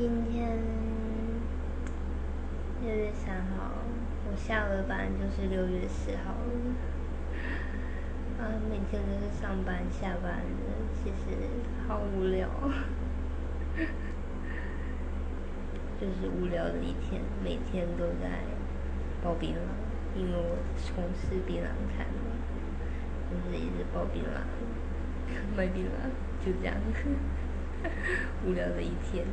今天六月三号，我下了班就是六月四号了。啊，每天都是上班下班的，其实好无聊，就是无聊的一天，每天都在包槟榔，因为我从事槟榔摊嘛，就是一直包槟榔，卖槟榔，就这样，无聊的一天。